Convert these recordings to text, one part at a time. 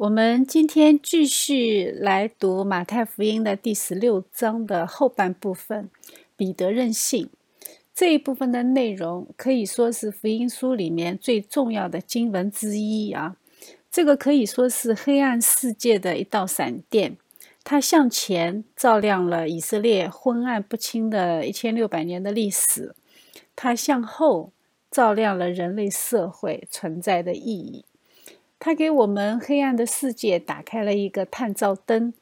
我们今天继续来读马太福音的第十六章的后半部分，彼得任性这一部分的内容可以说是福音书里面最重要的经文之一啊。这个可以说是黑暗世界的一道闪电，它向前照亮了以色列昏暗不清的一千六百年的历史，它向后照亮了人类社会存在的意义。他给我们黑暗的世界打开了一个探照灯，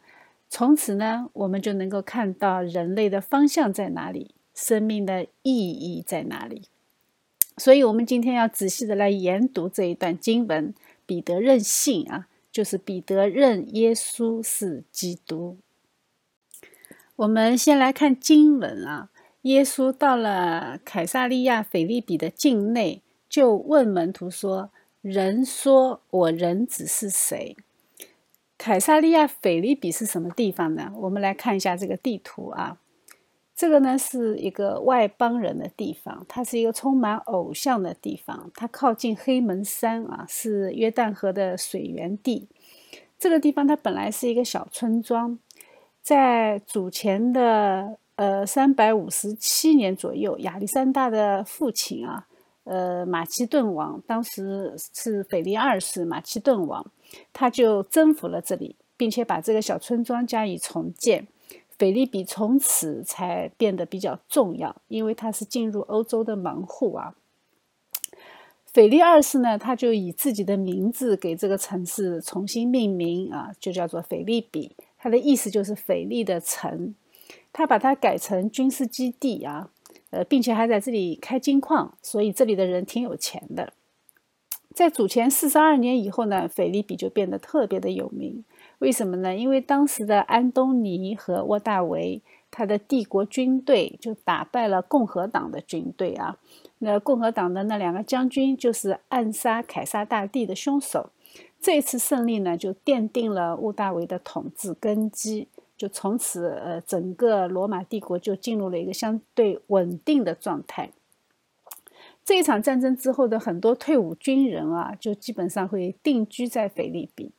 从此呢，我们就能够看到人类的方向在哪里，生命的意义在哪里。所以，我们今天要仔细的来研读这一段经文：彼得任性啊，就是彼得认耶稣是基督。我们先来看经文啊，耶稣到了凯撒利亚腓利比的境内，就问门徒说。人说：“我人子是谁？”凯撒利亚腓利比是什么地方呢？我们来看一下这个地图啊。这个呢是一个外邦人的地方，它是一个充满偶像的地方。它靠近黑门山啊，是约旦河的水源地。这个地方它本来是一个小村庄，在主前的呃三百五十七年左右，亚历山大的父亲啊。呃，马其顿王当时是腓力二世，马其顿王，他就征服了这里，并且把这个小村庄加以重建。腓力比从此才变得比较重要，因为他是进入欧洲的门户啊。腓力二世呢，他就以自己的名字给这个城市重新命名啊，就叫做腓力比，他的意思就是腓力的城，他把它改成军事基地啊。呃，并且还在这里开金矿，所以这里的人挺有钱的。在主前四十二年以后呢，腓利比就变得特别的有名。为什么呢？因为当时的安东尼和沃大维，他的帝国军队就打败了共和党的军队啊。那共和党的那两个将军就是暗杀凯撒大帝的凶手。这次胜利呢，就奠定了沃大维的统治根基。就从此，呃，整个罗马帝国就进入了一个相对稳定的状态。这一场战争之后的很多退伍军人啊，就基本上会定居在腓利比。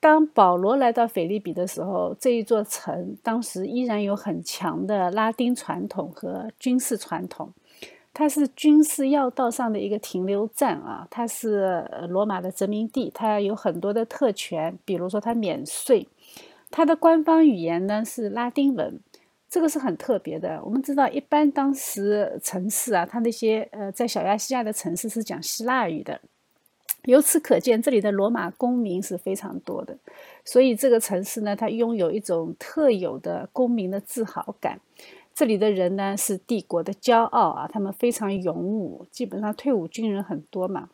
当保罗来到腓利比的时候，这一座城当时依然有很强的拉丁传统和军事传统，它是军事要道上的一个停留站啊，它是罗马的殖民地，它有很多的特权，比如说它免税。它的官方语言呢是拉丁文，这个是很特别的。我们知道，一般当时城市啊，它那些呃，在小亚细亚的城市是讲希腊语的。由此可见，这里的罗马公民是非常多的。所以这个城市呢，它拥有一种特有的公民的自豪感。这里的人呢是帝国的骄傲啊，他们非常勇武，基本上退伍军人很多嘛。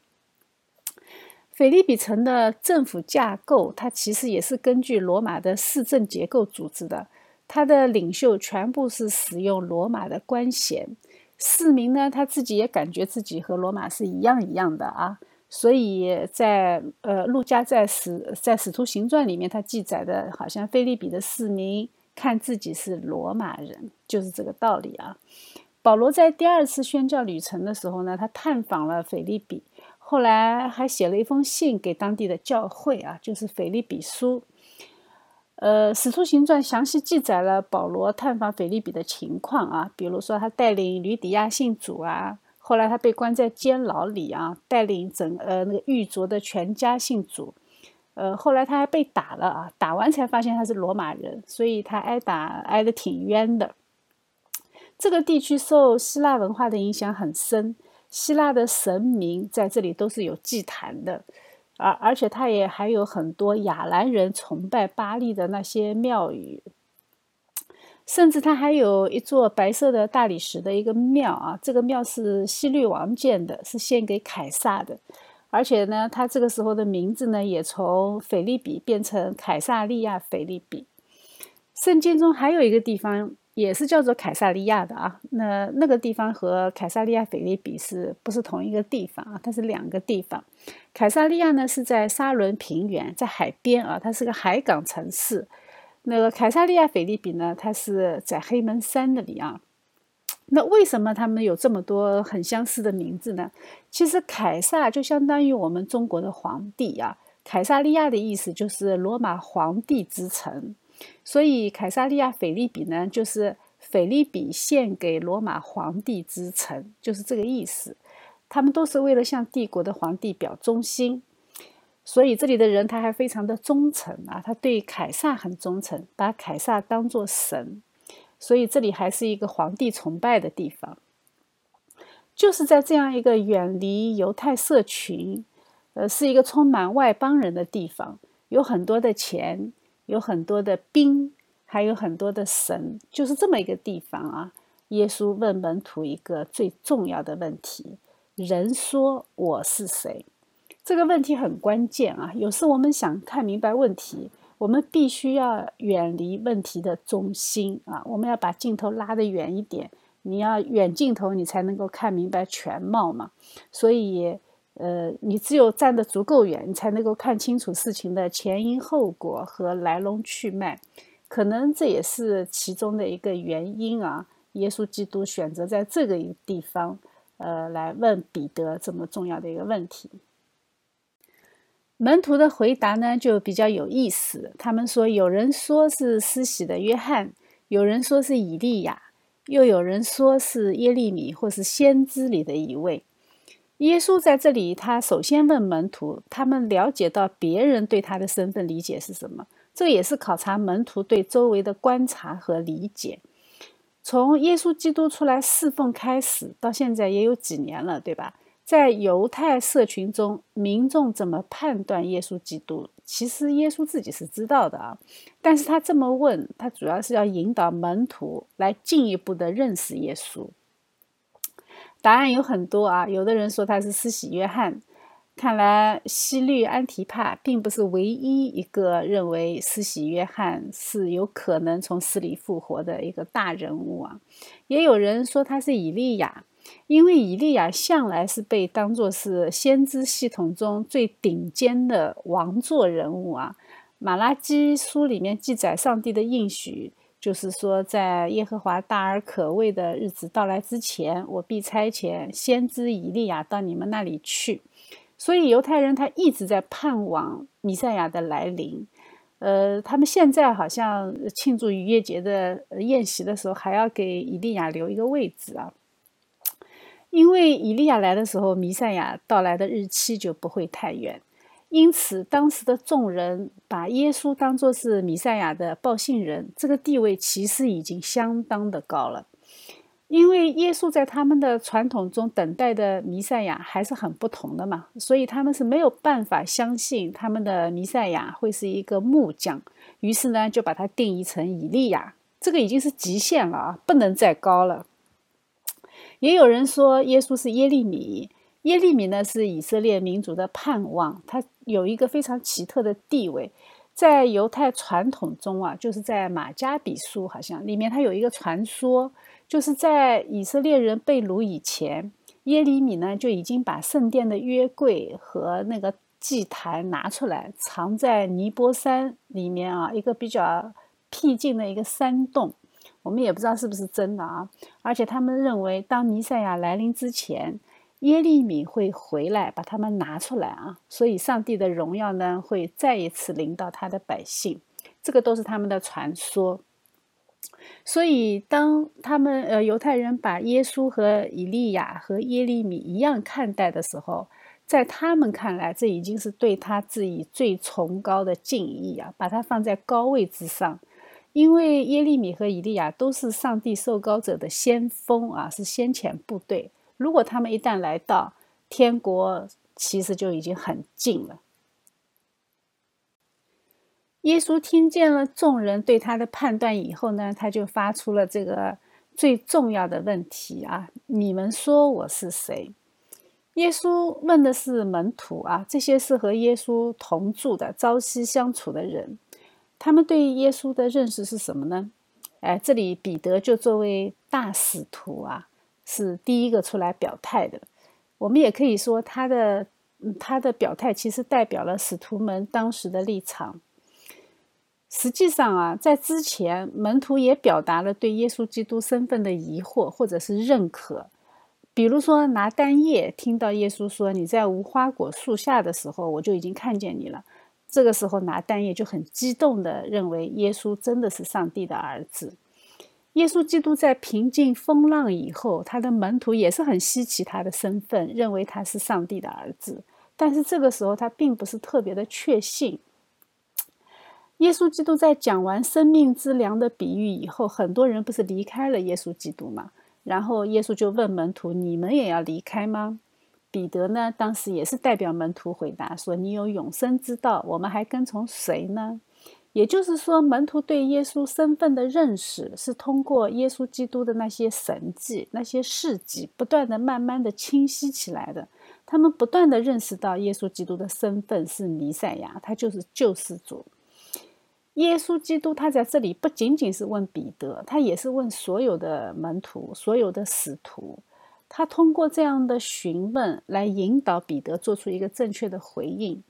腓利比城的政府架构，它其实也是根据罗马的市政结构组织的。它的领袖全部是使用罗马的官衔，市民呢他自己也感觉自己和罗马是一样一样的啊。所以在呃，路加在使在使徒行传里面，他记载的好像菲利比的市民看自己是罗马人，就是这个道理啊。保罗在第二次宣教旅程的时候呢，他探访了腓利比。后来还写了一封信给当地的教会啊，就是《腓利比书》。呃，《使徒行传》详细记载了保罗探访腓利比的情况啊，比如说他带领吕底亚信主啊，后来他被关在监牢里啊，带领整呃那个狱卒的全家信主。呃，后来他还被打了啊，打完才发现他是罗马人，所以他挨打挨得挺冤的。这个地区受希腊文化的影响很深。希腊的神明在这里都是有祭坛的，而而且它也还有很多亚兰人崇拜巴利的那些庙宇，甚至它还有一座白色的大理石的一个庙啊，这个庙是希律王建的，是献给凯撒的，而且呢，他这个时候的名字呢也从腓利比变成凯撒利亚腓利比。圣经中还有一个地方。也是叫做凯撒利亚的啊，那那个地方和凯撒利亚腓利比是不是同一个地方啊？它是两个地方。凯撒利亚呢是在沙伦平原，在海边啊，它是个海港城市。那个凯撒利亚腓利比呢，它是在黑门山那里啊。那为什么他们有这么多很相似的名字呢？其实凯撒就相当于我们中国的皇帝啊，凯撒利亚的意思就是罗马皇帝之城，所以凯撒利亚腓利比呢，就是腓利比献给罗马皇帝之城，就是这个意思。他们都是为了向帝国的皇帝表忠心，所以这里的人他还非常的忠诚啊，他对凯撒很忠诚，把凯撒当做神，所以这里还是一个皇帝崇拜的地方。就是在这样一个远离犹太社群，呃，是一个充满外邦人的地方，有很多的钱，有很多的兵，还有很多的神，就是这么一个地方啊。耶稣问门徒一个最重要的问题。人说我是谁？这个问题很关键啊！有时我们想看明白问题，我们必须要远离问题的中心啊！我们要把镜头拉得远一点，你要远镜头，你才能够看明白全貌嘛。所以，呃，你只有站得足够远，你才能够看清楚事情的前因后果和来龙去脉。可能这也是其中的一个原因啊！耶稣基督选择在这个地方。呃，来问彼得这么重要的一个问题，门徒的回答呢就比较有意思。他们说，有人说是施洗的约翰，有人说是以利亚，又有人说是耶利米或是先知里的一位。耶稣在这里，他首先问门徒，他们了解到别人对他的身份理解是什么？这也是考察门徒对周围的观察和理解。从耶稣基督出来侍奉开始，到现在也有几年了，对吧？在犹太社群中，民众怎么判断耶稣基督？其实耶稣自己是知道的啊，但是他这么问，他主要是要引导门徒来进一步的认识耶稣。答案有很多啊，有的人说他是施洗约翰。看来，西律安提帕并不是唯一一个认为施洗约翰是有可能从死里复活的一个大人物啊。也有人说他是以利亚，因为以利亚向来是被当作是先知系统中最顶尖的王座人物啊。马拉基书里面记载上帝的应许，就是说在耶和华大而可畏的日子到来之前，我必差遣先知以利亚到你们那里去。所以犹太人他一直在盼望弥赛亚的来临，呃，他们现在好像庆祝逾越节的宴席的时候，还要给以利亚留一个位置啊，因为以利亚来的时候，弥赛亚到来的日期就不会太远，因此当时的众人把耶稣当作是弥赛亚的报信人，这个地位其实已经相当的高了。因为耶稣在他们的传统中等待的弥赛亚还是很不同的嘛，所以他们是没有办法相信他们的弥赛亚会是一个木匠，于是呢就把它定义成以利亚，这个已经是极限了啊，不能再高了。也有人说耶稣是耶利米，耶利米呢是以色列民族的盼望，他有一个非常奇特的地位，在犹太传统中啊，就是在马加比书好像里面，它有一个传说。就是在以色列人被掳以前，耶利米呢就已经把圣殿的约柜和那个祭坛拿出来，藏在尼波山里面啊，一个比较僻静的一个山洞。我们也不知道是不是真的啊。而且他们认为，当弥赛亚来临之前，耶利米会回来把他们拿出来啊，所以上帝的荣耀呢会再一次临到他的百姓。这个都是他们的传说。所以，当他们呃犹太人把耶稣和以利亚和耶利米一样看待的时候，在他们看来，这已经是对他自己最崇高的敬意啊，把他放在高位之上。因为耶利米和以利亚都是上帝受膏者的先锋啊，是先遣部队。如果他们一旦来到天国，其实就已经很近了。耶稣听见了众人对他的判断以后呢，他就发出了这个最重要的问题啊：你们说我是谁？耶稣问的是门徒啊，这些是和耶稣同住的、朝夕相处的人，他们对耶稣的认识是什么呢？哎，这里彼得就作为大使徒啊，是第一个出来表态的。我们也可以说，他的他的表态其实代表了使徒们当时的立场。实际上啊，在之前，门徒也表达了对耶稣基督身份的疑惑或者是认可。比如说拿单叶听到耶稣说你在无花果树下的时候，我就已经看见你了。这个时候拿单叶就很激动的认为耶稣真的是上帝的儿子。耶稣基督在平静风浪以后，他的门徒也是很稀奇他的身份，认为他是上帝的儿子。但是这个时候他并不是特别的确信。耶稣基督在讲完生命之粮的比喻以后，很多人不是离开了耶稣基督吗？然后耶稣就问门徒：“你们也要离开吗？”彼得呢，当时也是代表门徒回答说：“你有永生之道，我们还跟从谁呢？”也就是说，门徒对耶稣身份的认识是通过耶稣基督的那些神迹、那些事迹，不断的、慢慢的清晰起来的。他们不断的认识到耶稣基督的身份是弥赛亚，他就是救世主。耶稣基督，他在这里不仅仅是问彼得，他也是问所有的门徒、所有的使徒。他通过这样的询问来引导彼得做出一个正确的回应。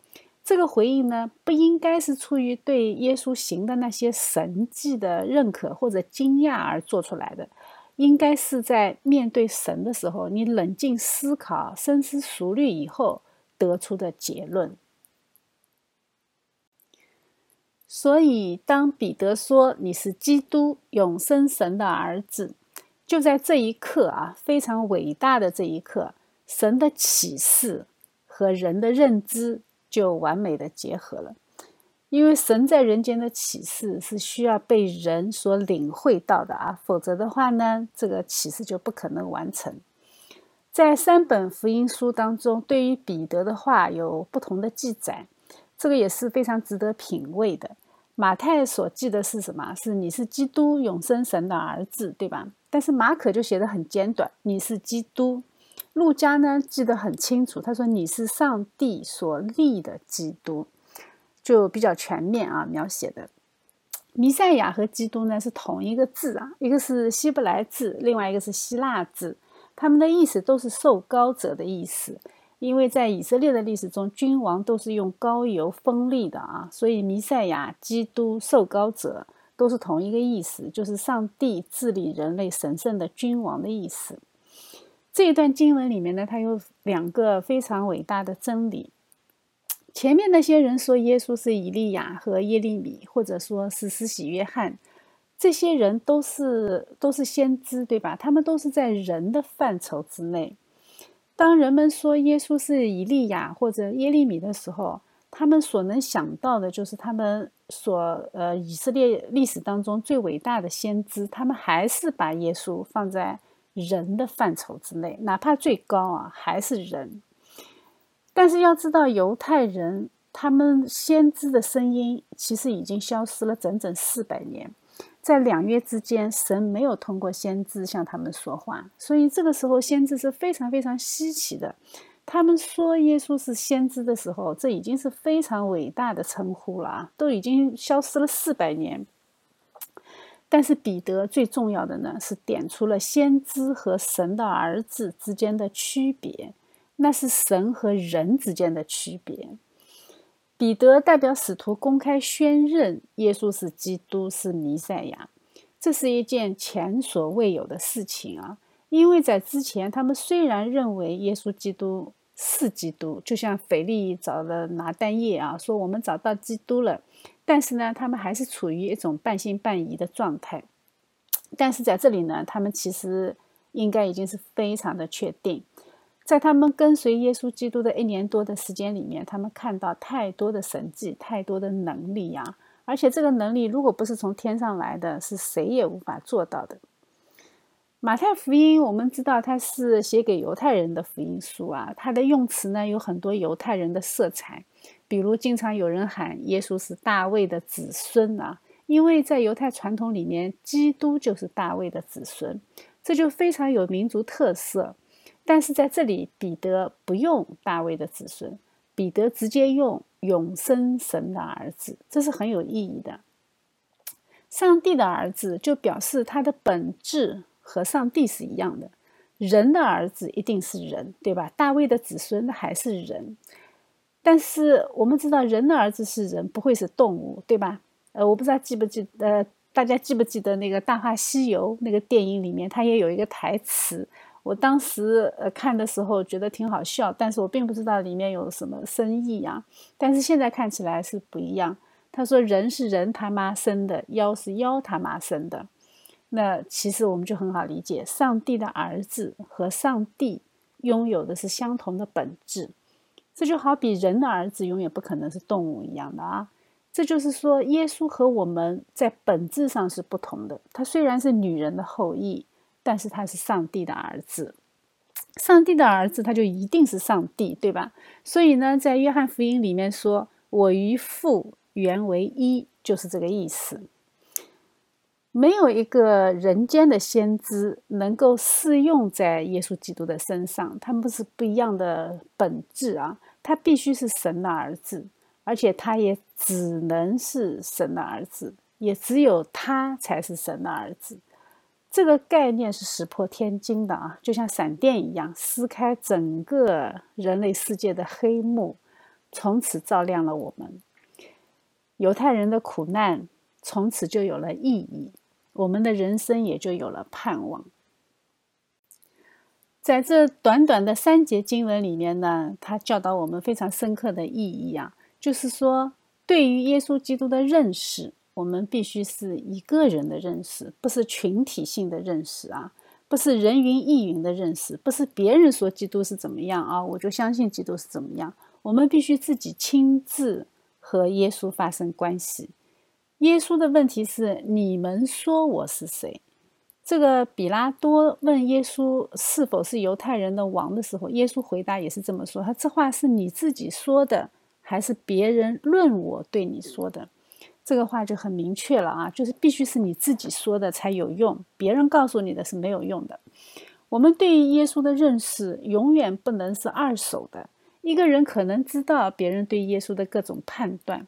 这个回应呢，不应该是出于对耶稣行的那些神迹的认可或者惊讶而做出来的，应该是在面对神的时候，你冷静思考、深思熟虑以后得出的结论。所以，当彼得说你是基督永生神的儿子，就在这一刻啊，非常伟大的这一刻，神的启示和人的认知就完美的结合了。因为神在人间的启示是需要被人所领会到的啊，否则的话呢，这个启示就不可能完成。在三本福音书当中，对于彼得的话有不同的记载，这个也是非常值得品味的。马太所记的是什么？是你是基督永生神的儿子，对吧？但是马可就写的很简短，你是基督。路加呢记得很清楚，他说你是上帝所立的基督，就比较全面啊描写的。弥赛亚和基督呢是同一个字啊，一个是希伯来字，另外一个是希腊字，他们的意思都是受高者的意思。因为在以色列的历史中，君王都是用高油封立的啊，所以弥赛亚、基督、受膏者都是同一个意思，就是上帝治理人类神圣的君王的意思。这一段经文里面呢，它有两个非常伟大的真理。前面那些人说耶稣是以利亚和耶利米，或者说是施洗约翰，这些人都是都是先知，对吧？他们都是在人的范畴之内。当人们说耶稣是以利亚或者耶利米的时候，他们所能想到的就是他们所呃以色列历史当中最伟大的先知。他们还是把耶稣放在人的范畴之内，哪怕最高啊，还是人。但是要知道，犹太人他们先知的声音其实已经消失了整整四百年。在两月之间，神没有通过先知向他们说话，所以这个时候先知是非常非常稀奇的。他们说耶稣是先知的时候，这已经是非常伟大的称呼了啊，都已经消失了四百年。但是彼得最重要的呢，是点出了先知和神的儿子之间的区别，那是神和人之间的区别。彼得代表使徒公开宣认耶稣是基督，是弥赛亚，这是一件前所未有的事情啊！因为在之前，他们虽然认为耶稣基督四基督，就像腓力找了拿单叶啊，说我们找到基督了，但是呢，他们还是处于一种半信半疑的状态。但是在这里呢，他们其实应该已经是非常的确定。在他们跟随耶稣基督的一年多的时间里面，他们看到太多的神迹，太多的能力呀！而且这个能力如果不是从天上来的，是谁也无法做到的。马太福音我们知道它是写给犹太人的福音书啊，它的用词呢有很多犹太人的色彩，比如经常有人喊耶稣是大卫的子孙啊，因为在犹太传统里面，基督就是大卫的子孙，这就非常有民族特色。但是在这里，彼得不用大卫的子孙，彼得直接用永生神的儿子，这是很有意义的。上帝的儿子就表示他的本质和上帝是一样的，人的儿子一定是人，对吧？大卫的子孙还是人，但是我们知道人的儿子是人，不会是动物，对吧？呃，我不知道记不记得，大家记不记得那个《大话西游》那个电影里面，它也有一个台词。我当时呃看的时候觉得挺好笑，但是我并不知道里面有什么深意啊。但是现在看起来是不一样。他说：“人是人他妈生的，妖是妖他妈生的。”那其实我们就很好理解，上帝的儿子和上帝拥有的是相同的本质。这就好比人的儿子永远不可能是动物一样的啊。这就是说，耶稣和我们在本质上是不同的。他虽然是女人的后裔。但是他是上帝的儿子，上帝的儿子他就一定是上帝，对吧？所以呢，在约翰福音里面说：“我与父原为一”，就是这个意思。没有一个人间的先知能够适用在耶稣基督的身上，他们是不一样的本质啊。他必须是神的儿子，而且他也只能是神的儿子，也只有他才是神的儿子。这个概念是石破天惊的啊，就像闪电一样，撕开整个人类世界的黑幕，从此照亮了我们。犹太人的苦难从此就有了意义，我们的人生也就有了盼望。在这短短的三节经文里面呢，他教导我们非常深刻的意义啊，就是说对于耶稣基督的认识。我们必须是一个人的认识，不是群体性的认识啊，不是人云亦云的认识，不是别人说基督是怎么样啊，我就相信基督是怎么样。我们必须自己亲自和耶稣发生关系。耶稣的问题是：你们说我是谁？这个比拉多问耶稣是否是犹太人的王的时候，耶稣回答也是这么说：他这话是你自己说的，还是别人论我对你说的？这个话就很明确了啊，就是必须是你自己说的才有用，别人告诉你的是没有用的。我们对于耶稣的认识永远不能是二手的。一个人可能知道别人对耶稣的各种判断，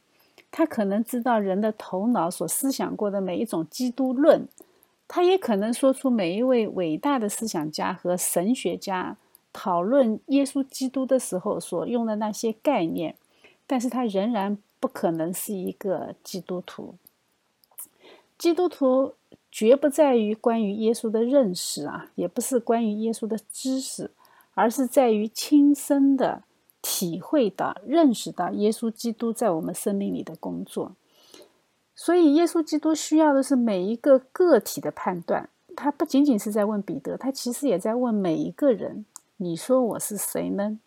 他可能知道人的头脑所思想过的每一种基督论，他也可能说出每一位伟大的思想家和神学家讨论耶稣基督的时候所用的那些概念，但是他仍然。不可能是一个基督徒。基督徒绝不在于关于耶稣的认识啊，也不是关于耶稣的知识，而是在于亲身的体会到、认识到耶稣基督在我们生命里的工作。所以，耶稣基督需要的是每一个个体的判断。他不仅仅是在问彼得，他其实也在问每一个人：“你说我是谁呢？”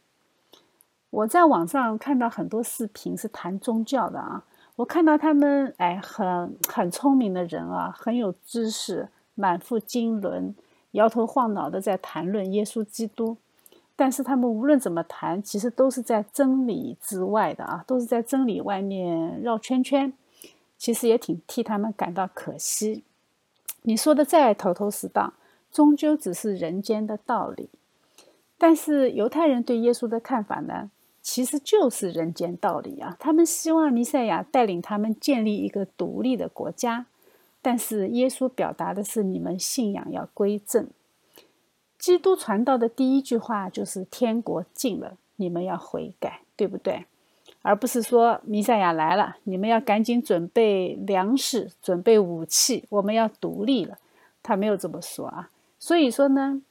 我在网上看到很多视频是谈宗教的啊，我看到他们哎很很聪明的人啊，很有知识，满腹经纶，摇头晃脑的在谈论耶稣基督，但是他们无论怎么谈，其实都是在真理之外的啊，都是在真理外面绕圈圈，其实也挺替他们感到可惜。你说的再头头是道，终究只是人间的道理。但是犹太人对耶稣的看法呢？其实就是人间道理啊！他们希望弥赛亚带领他们建立一个独立的国家，但是耶稣表达的是你们信仰要归正。基督传道的第一句话就是“天国近了，你们要悔改”，对不对？而不是说弥赛亚来了，你们要赶紧准备粮食、准备武器，我们要独立了。他没有这么说啊。所以说呢，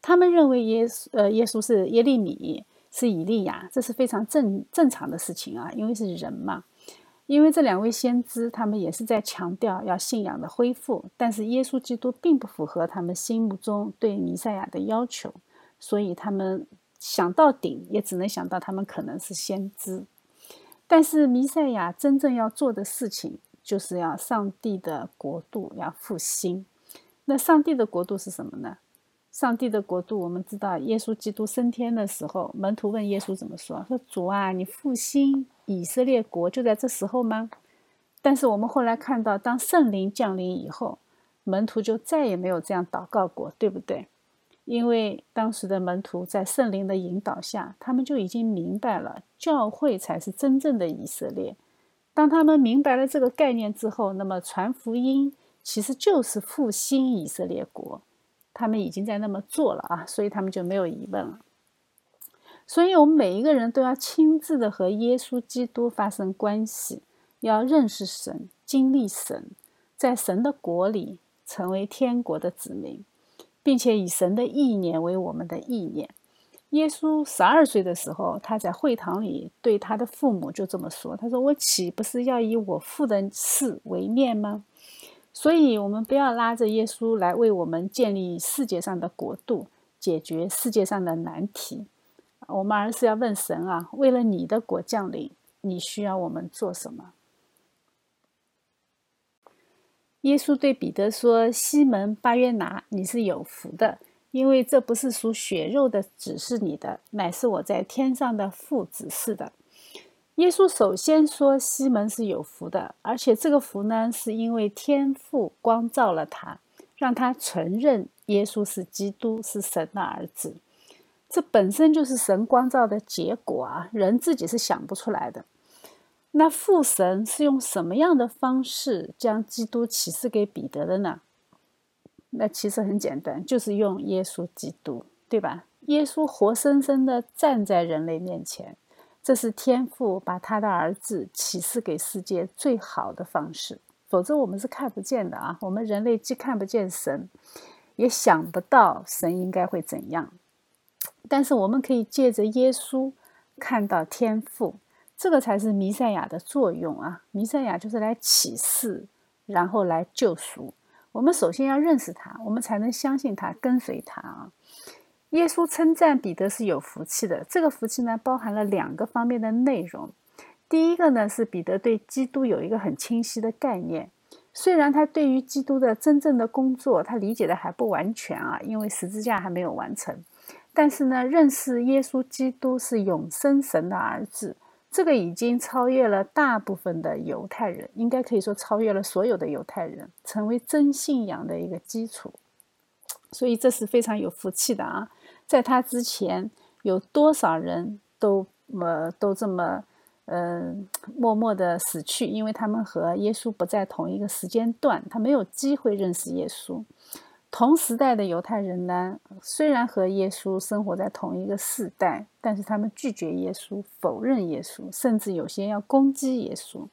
他们认为耶稣，呃，耶稣是耶利米。是以利亚，这是非常正正常的事情啊，因为是人嘛。因为这两位先知，他们也是在强调要信仰的恢复，但是耶稣基督并不符合他们心目中对弥赛亚的要求，所以他们想到顶，也只能想到他们可能是先知。但是弥赛亚真正要做的事情，就是要上帝的国度要复兴。那上帝的国度是什么呢？上帝的国度，我们知道，耶稣基督升天的时候，门徒问耶稣怎么说？说主啊，你复兴以色列国就在这时候吗？但是我们后来看到，当圣灵降临以后，门徒就再也没有这样祷告过，对不对？因为当时的门徒在圣灵的引导下，他们就已经明白了，教会才是真正的以色列。当他们明白了这个概念之后，那么传福音其实就是复兴以色列国。他们已经在那么做了啊，所以他们就没有疑问了。所以，我们每一个人都要亲自的和耶稣基督发生关系，要认识神，经历神，在神的国里成为天国的子民，并且以神的意念为我们的意念。耶稣十二岁的时候，他在会堂里对他的父母就这么说：“他说，我岂不是要以我父的事为念吗？”所以，我们不要拉着耶稣来为我们建立世界上的国度，解决世界上的难题。我们而是要问神啊：为了你的国降临，你需要我们做什么？耶稣对彼得说：“西门巴约拿，你是有福的。”因为这不是属血肉的指示你的，乃是我在天上的父指示的。耶稣首先说西门是有福的，而且这个福呢，是因为天父光照了他，让他承认耶稣是基督，是神的儿子。这本身就是神光照的结果啊，人自己是想不出来的。那父神是用什么样的方式将基督启示给彼得的呢？那其实很简单，就是用耶稣基督，对吧？耶稣活生生的站在人类面前，这是天父把他的儿子启示给世界最好的方式。否则我们是看不见的啊！我们人类既看不见神，也想不到神应该会怎样。但是我们可以借着耶稣看到天赋，这个才是弥赛亚的作用啊！弥赛亚就是来启示，然后来救赎。我们首先要认识他，我们才能相信他，跟随他啊。耶稣称赞彼得是有福气的，这个福气呢，包含了两个方面的内容。第一个呢，是彼得对基督有一个很清晰的概念，虽然他对于基督的真正的工作，他理解的还不完全啊，因为十字架还没有完成，但是呢，认识耶稣基督是永生神的儿子。这个已经超越了大部分的犹太人，应该可以说超越了所有的犹太人，成为真信仰的一个基础。所以这是非常有福气的啊！在他之前，有多少人都呃都这么嗯默默的死去，因为他们和耶稣不在同一个时间段，他没有机会认识耶稣。同时代的犹太人呢，虽然和耶稣生活在同一个世代，但是他们拒绝耶稣，否认耶稣，甚至有些要攻击耶稣。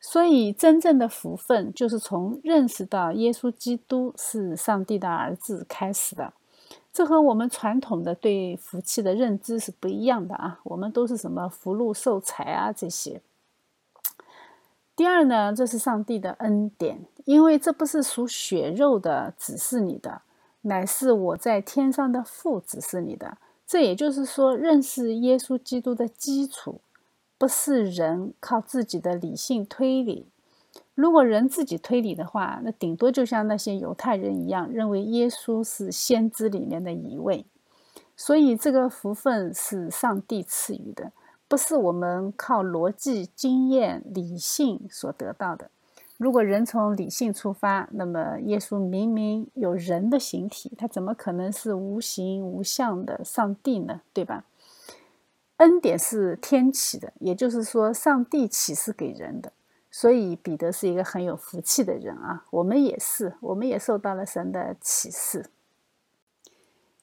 所以，真正的福分就是从认识到耶稣基督是上帝的儿子开始的。这和我们传统的对福气的认知是不一样的啊！我们都是什么福禄寿财啊这些。第二呢，这是上帝的恩典，因为这不是属血肉的指示你的，乃是我在天上的父指示你的。这也就是说，认识耶稣基督的基础，不是人靠自己的理性推理。如果人自己推理的话，那顶多就像那些犹太人一样，认为耶稣是先知里面的一位。所以，这个福分是上帝赐予的。不是我们靠逻辑、经验、理性所得到的。如果人从理性出发，那么耶稣明明有人的形体，他怎么可能是无形无相的上帝呢？对吧？恩典是天启的，也就是说，上帝启示给人的。所以彼得是一个很有福气的人啊！我们也是，我们也受到了神的启示。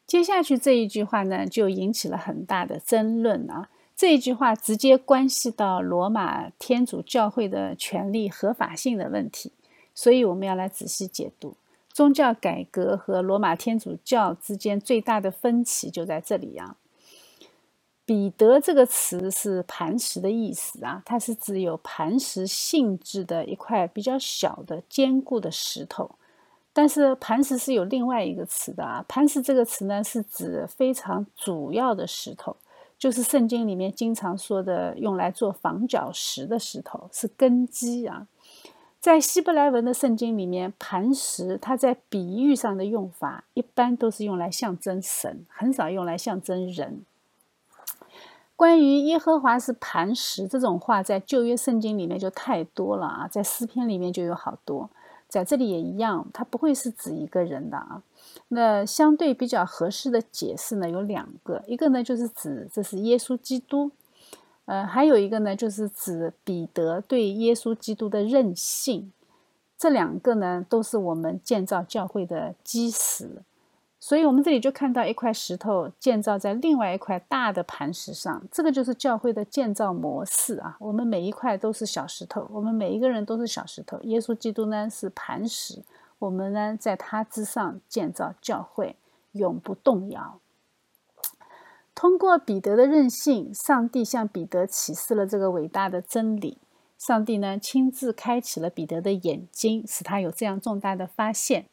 接下去这一句话呢，就引起了很大的争论啊。这一句话直接关系到罗马天主教会的权利合法性的问题，所以我们要来仔细解读宗教改革和罗马天主教之间最大的分歧就在这里呀。彼得这个词是磐石的意思啊，它是指有磐石性质的一块比较小的坚固的石头。但是磐石是有另外一个词的啊，磐石这个词呢是指非常主要的石头。就是圣经里面经常说的，用来做房角石的石头是根基啊。在希伯来文的圣经里面，磐石它在比喻上的用法，一般都是用来象征神，很少用来象征人。关于耶和华是磐石这种话，在旧约圣经里面就太多了啊，在诗篇里面就有好多。在这里也一样，它不会是指一个人的啊。那相对比较合适的解释呢，有两个，一个呢就是指这是耶稣基督，呃，还有一个呢就是指彼得对耶稣基督的任性。这两个呢都是我们建造教会的基石。所以，我们这里就看到一块石头建造在另外一块大的磐石上，这个就是教会的建造模式啊。我们每一块都是小石头，我们每一个人都是小石头。耶稣基督呢是磐石，我们呢，在他之上建造教会，永不动摇。通过彼得的任性，上帝向彼得启示了这个伟大的真理。上帝呢，亲自开启了彼得的眼睛，使他有这样重大的发现：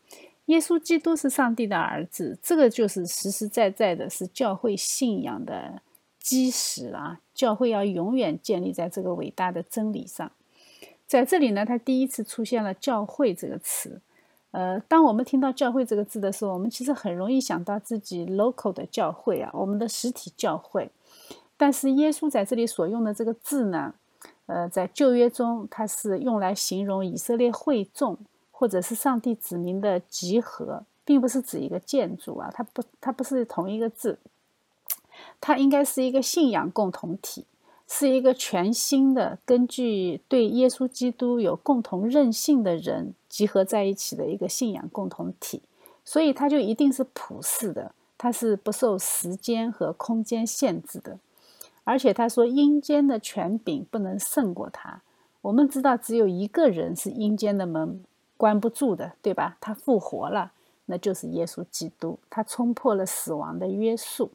耶稣基督是上帝的儿子。这个就是实实在在的，是教会信仰的基石啊！教会要永远建立在这个伟大的真理上。在这里呢，他第一次出现了“教会”这个词。呃，当我们听到“教会”这个字的时候，我们其实很容易想到自己 local 的教会啊，我们的实体教会。但是耶稣在这里所用的这个字呢，呃，在旧约中，它是用来形容以色列会众或者是上帝子民的集合，并不是指一个建筑啊，它不，它不是同一个字，它应该是一个信仰共同体。是一个全新的，根据对耶稣基督有共同任性的人集合在一起的一个信仰共同体，所以它就一定是普世的，它是不受时间和空间限制的，而且他说阴间的权柄不能胜过他。我们知道只有一个人是阴间的门关不住的，对吧？他复活了，那就是耶稣基督，他冲破了死亡的约束。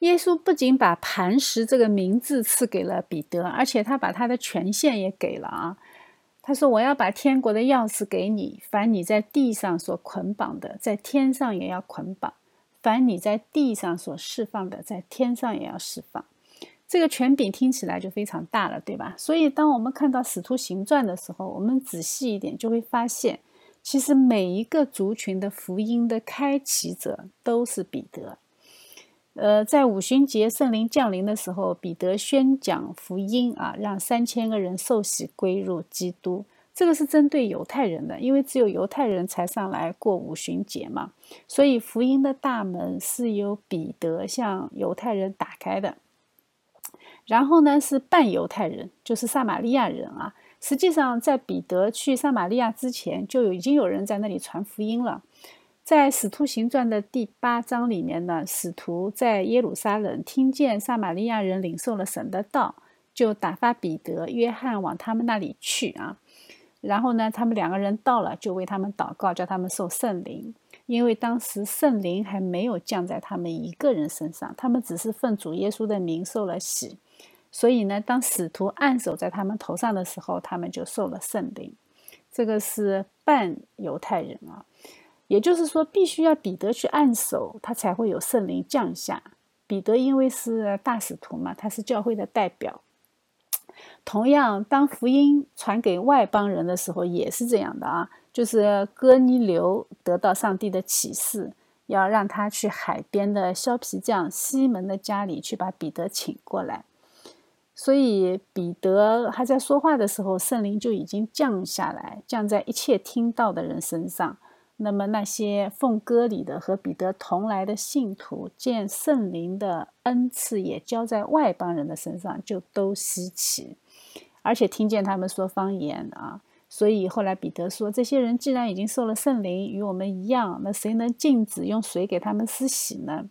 耶稣不仅把磐石这个名字赐给了彼得，而且他把他的权限也给了啊。他说：“我要把天国的钥匙给你，凡你在地上所捆绑的，在天上也要捆绑；凡你在地上所释放的，在天上也要释放。”这个权柄听起来就非常大了，对吧？所以，当我们看到《使徒行传》的时候，我们仔细一点就会发现，其实每一个族群的福音的开启者都是彼得。呃，在五旬节圣灵降临的时候，彼得宣讲福音啊，让三千个人受洗归入基督。这个是针对犹太人的，因为只有犹太人才上来过五旬节嘛，所以福音的大门是由彼得向犹太人打开的。然后呢，是半犹太人，就是撒玛利亚人啊。实际上，在彼得去撒玛利亚之前，就有已经有人在那里传福音了。在《使徒行传》的第八章里面呢，使徒在耶路撒冷听见撒玛利亚人领受了神的道，就打发彼得、约翰往他们那里去啊。然后呢，他们两个人到了，就为他们祷告，叫他们受圣灵。因为当时圣灵还没有降在他们一个人身上，他们只是奉主耶稣的名受了洗。所以呢，当使徒按手在他们头上的时候，他们就受了圣灵。这个是半犹太人啊。也就是说，必须要彼得去按手，他才会有圣灵降下。彼得因为是大使徒嘛，他是教会的代表。同样，当福音传给外邦人的时候，也是这样的啊。就是哥尼流得到上帝的启示，要让他去海边的削皮匠西门的家里去把彼得请过来。所以彼得还在说话的时候，圣灵就已经降下来，降在一切听到的人身上。那么那些奉歌里的和彼得同来的信徒，见圣灵的恩赐也交在外邦人的身上，就都稀奇，而且听见他们说方言啊。所以后来彼得说：“这些人既然已经受了圣灵，与我们一样，那谁能禁止用水给他们施洗呢？”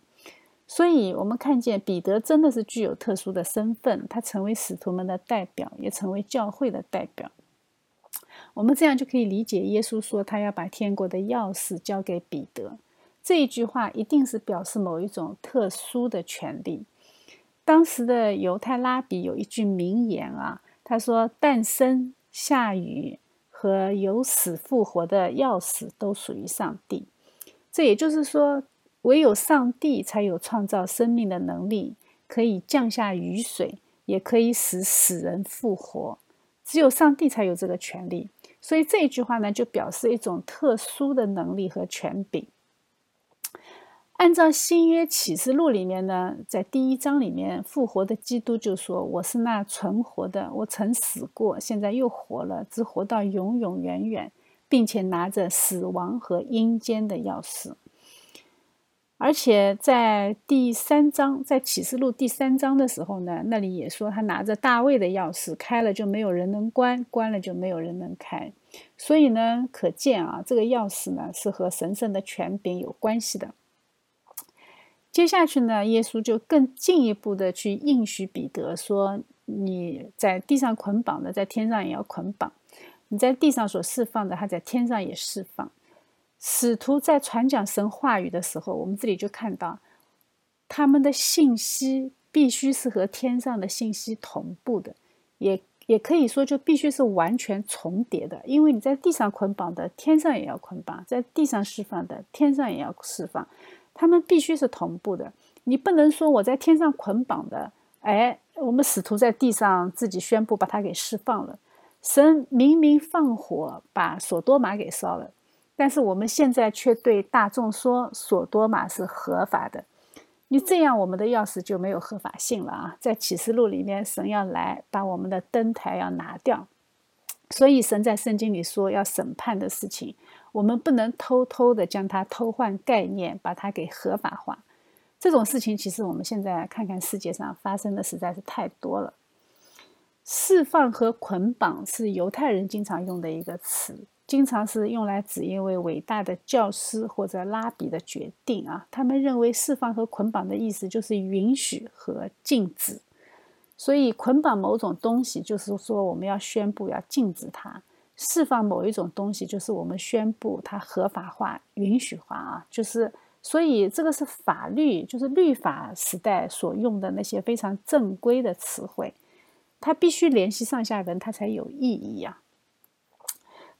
所以，我们看见彼得真的是具有特殊的身份，他成为使徒们的代表，也成为教会的代表。我们这样就可以理解，耶稣说他要把天国的钥匙交给彼得，这一句话一定是表示某一种特殊的权利。当时的犹太拉比有一句名言啊，他说：“诞生、下雨和由死复活的钥匙都属于上帝。”这也就是说，唯有上帝才有创造生命的能力，可以降下雨水，也可以使死人复活。只有上帝才有这个权利。所以这一句话呢，就表示一种特殊的能力和权柄。按照新约启示录里面呢，在第一章里面，复活的基督就说：“我是那存活的，我曾死过，现在又活了，只活到永永远远，并且拿着死亡和阴间的钥匙。”而且在第三章，在启示录第三章的时候呢，那里也说他拿着大卫的钥匙，开了就没有人能关，关了就没有人能开。所以呢，可见啊，这个钥匙呢是和神圣的权柄有关系的。接下去呢，耶稣就更进一步的去应许彼得说：“你在地上捆绑的，在天上也要捆绑；你在地上所释放的，他在天上也释放。使徒在传讲神话语的时候，我们这里就看到，他们的信息必须是和天上的信息同步的，也也可以说就必须是完全重叠的。因为你在地上捆绑的，天上也要捆绑；在地上释放的，天上也要释放。他们必须是同步的。你不能说我在天上捆绑的，哎，我们使徒在地上自己宣布把它给释放了。神明明放火把索多玛给烧了。但是我们现在却对大众说，索多玛是合法的。你这样，我们的钥匙就没有合法性了啊！在启示录里面，神要来把我们的灯台要拿掉，所以神在圣经里说要审判的事情，我们不能偷偷的将它偷换概念，把它给合法化。这种事情，其实我们现在看看世界上发生的实在是太多了。释放和捆绑是犹太人经常用的一个词。经常是用来指一位伟大的教师或者拉比的决定啊。他们认为释放和捆绑的意思就是允许和禁止，所以捆绑某种东西就是说我们要宣布要禁止它；释放某一种东西就是我们宣布它合法化、允许化啊。就是所以这个是法律，就是律法时代所用的那些非常正规的词汇，它必须联系上下文，它才有意义呀。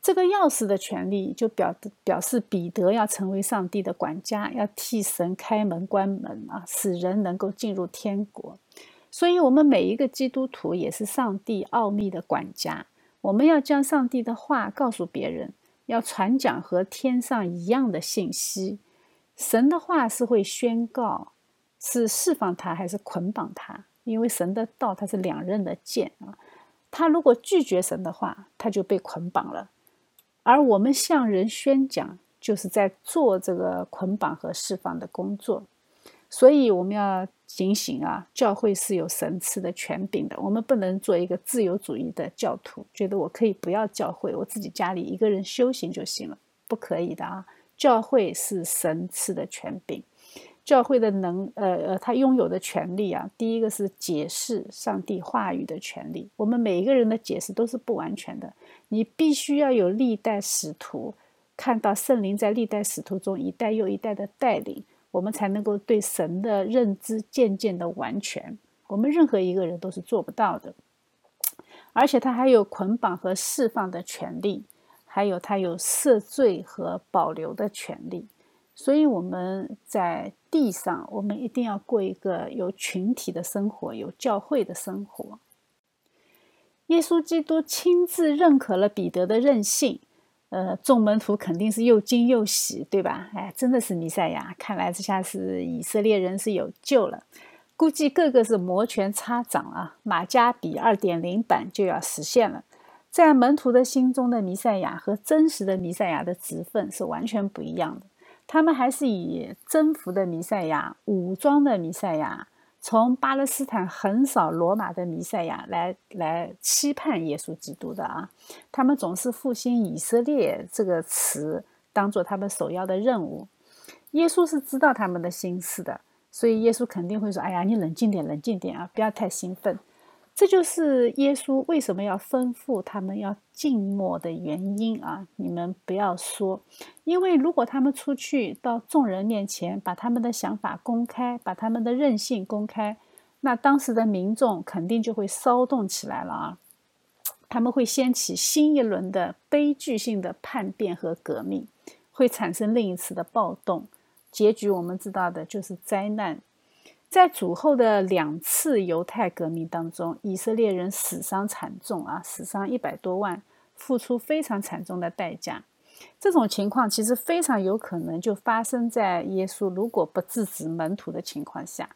这个钥匙的权利就表表示彼得要成为上帝的管家，要替神开门关门啊，使人能够进入天国。所以，我们每一个基督徒也是上帝奥秘的管家。我们要将上帝的话告诉别人，要传讲和天上一样的信息。神的话是会宣告，是释放他还是捆绑他？因为神的道它是两刃的剑啊。他如果拒绝神的话，他就被捆绑了。而我们向人宣讲，就是在做这个捆绑和释放的工作，所以我们要警醒啊！教会是有神赐的权柄的，我们不能做一个自由主义的教徒，觉得我可以不要教会，我自己家里一个人修行就行了，不可以的啊！教会是神赐的权柄，教会的能，呃呃，他拥有的权利啊，第一个是解释上帝话语的权利，我们每一个人的解释都是不完全的。你必须要有历代使徒看到圣灵在历代使徒中一代又一代的带领，我们才能够对神的认知渐渐的完全。我们任何一个人都是做不到的，而且他还有捆绑和释放的权利，还有他有赦罪和保留的权利。所以我们在地上，我们一定要过一个有群体的生活，有教会的生活。耶稣基督亲自认可了彼得的任性，呃，众门徒肯定是又惊又喜，对吧？哎，真的是弥赛亚，看来这下是以色列人是有救了。估计个个是摩拳擦掌啊，马加比二点零版就要实现了。在门徒的心中的弥赛亚和真实的弥赛亚的职分是完全不一样的，他们还是以征服的弥赛亚、武装的弥赛亚。从巴勒斯坦横扫罗马的弥赛亚来来期盼耶稣基督的啊，他们总是复兴以色列这个词当做他们首要的任务。耶稣是知道他们的心思的，所以耶稣肯定会说：“哎呀，你冷静点，冷静点啊，不要太兴奋。”这就是耶稣为什么要吩咐他们要静默的原因啊！你们不要说，因为如果他们出去到众人面前，把他们的想法公开，把他们的任性公开，那当时的民众肯定就会骚动起来了啊！他们会掀起新一轮的悲剧性的叛变和革命，会产生另一次的暴动，结局我们知道的就是灾难。在主后的两次犹太革命当中，以色列人死伤惨重啊，死伤一百多万，付出非常惨重的代价。这种情况其实非常有可能就发生在耶稣如果不制止门徒的情况下。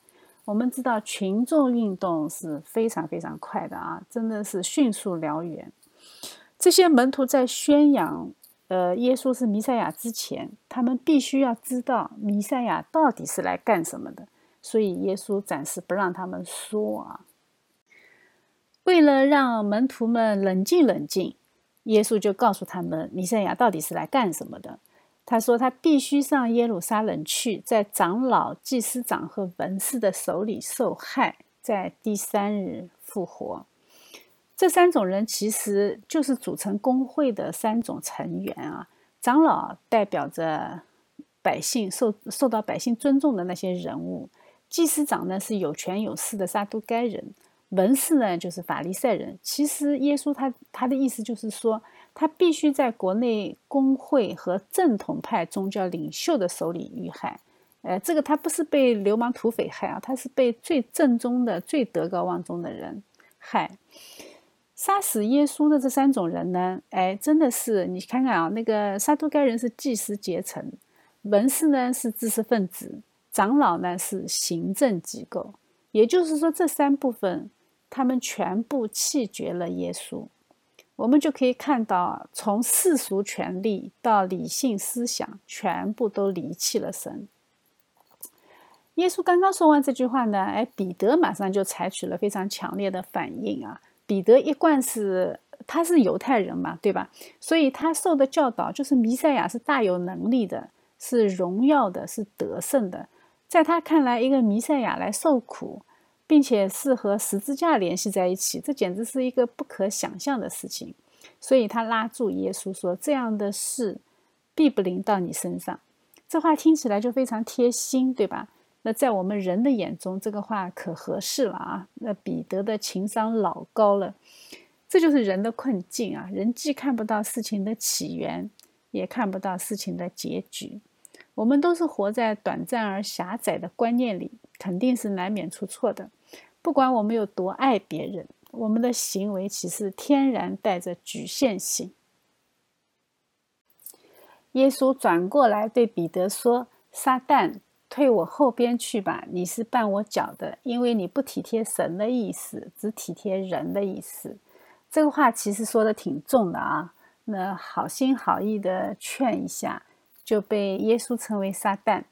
我们知道群众运动是非常非常快的啊，真的是迅速燎原。这些门徒在宣扬呃耶稣是弥赛亚之前，他们必须要知道弥赛亚到底是来干什么的。所以耶稣暂时不让他们说啊。为了让门徒们冷静冷静，耶稣就告诉他们，弥赛亚到底是来干什么的。他说他必须上耶路撒冷去，在长老、祭司长和文士的手里受害，在第三日复活。这三种人其实就是组成工会的三种成员啊。长老代表着百姓，受受到百姓尊重的那些人物；祭司长呢是有权有势的撒都该人；文士呢就是法利赛人。其实耶稣他他的意思就是说，他必须在国内工会和正统派宗教领袖的手里遇害。呃，这个他不是被流氓土匪害啊，他是被最正宗的、最德高望重的人害。杀死耶稣的这三种人呢，哎，真的是你看看啊，那个撒都该人是祭司阶层，文士呢是知识分子，长老呢是行政机构。也就是说，这三部分他们全部弃绝了耶稣。我们就可以看到，从世俗权力到理性思想，全部都离弃了神。耶稣刚刚说完这句话呢，哎，彼得马上就采取了非常强烈的反应啊。彼得一贯是他是犹太人嘛，对吧？所以他受的教导就是弥赛亚是大有能力的，是荣耀的，是得胜的。在他看来，一个弥赛亚来受苦，并且是和十字架联系在一起，这简直是一个不可想象的事情。所以他拉住耶稣说：“这样的事必不临到你身上。”这话听起来就非常贴心，对吧？那在我们人的眼中，这个话可合适了啊？那彼得的情商老高了，这就是人的困境啊！人既看不到事情的起源，也看不到事情的结局。我们都是活在短暂而狭窄的观念里，肯定是难免出错的。不管我们有多爱别人，我们的行为其实天然带着局限性。耶稣转过来对彼得说：“撒旦。”退我后边去吧！你是绊我脚的，因为你不体贴神的意思，只体贴人的意思。这个话其实说的挺重的啊。那好心好意的劝一下，就被耶稣称为撒旦。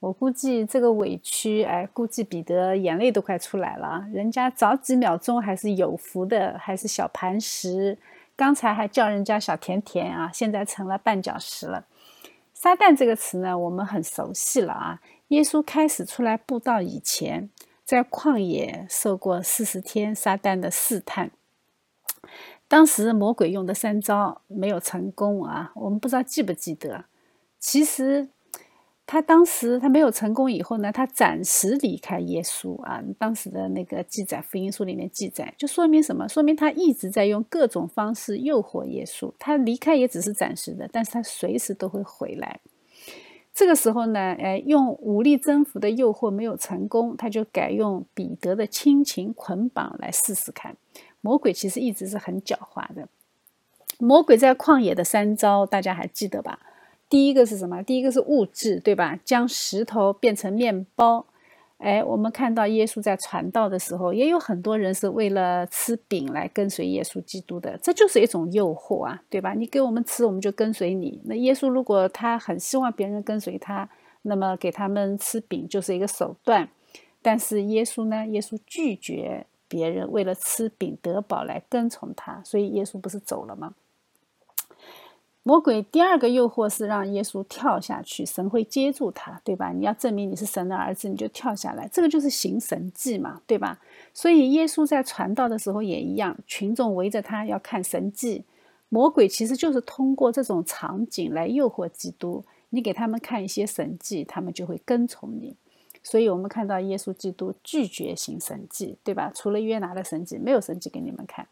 我估计这个委屈，哎，估计彼得眼泪都快出来了。人家早几秒钟还是有福的，还是小磐石，刚才还叫人家小甜甜啊，现在成了绊脚石了。撒旦这个词呢，我们很熟悉了啊。耶稣开始出来布道以前，在旷野受过四十天撒旦的试探。当时魔鬼用的三招没有成功啊，我们不知道记不记得。其实他当时他没有成功以后呢，他暂时离开耶稣啊。当时的那个记载，福音书里面记载，就说明什么？说明他一直在用各种方式诱惑耶稣。他离开也只是暂时的，但是他随时都会回来。这个时候呢，哎，用武力征服的诱惑没有成功，他就改用彼得的亲情捆绑来试试看。魔鬼其实一直是很狡猾的。魔鬼在旷野的三招，大家还记得吧？第一个是什么？第一个是物质，对吧？将石头变成面包。哎，我们看到耶稣在传道的时候，也有很多人是为了吃饼来跟随耶稣基督的，这就是一种诱惑啊，对吧？你给我们吃，我们就跟随你。那耶稣如果他很希望别人跟随他，那么给他们吃饼就是一个手段。但是耶稣呢？耶稣拒绝别人为了吃饼得饱来跟从他，所以耶稣不是走了吗？魔鬼第二个诱惑是让耶稣跳下去，神会接住他，对吧？你要证明你是神的儿子，你就跳下来，这个就是行神迹嘛，对吧？所以耶稣在传道的时候也一样，群众围着他要看神迹。魔鬼其实就是通过这种场景来诱惑基督，你给他们看一些神迹，他们就会跟从你。所以我们看到耶稣基督拒绝行神迹，对吧？除了约拿的神迹，没有神迹给你们看。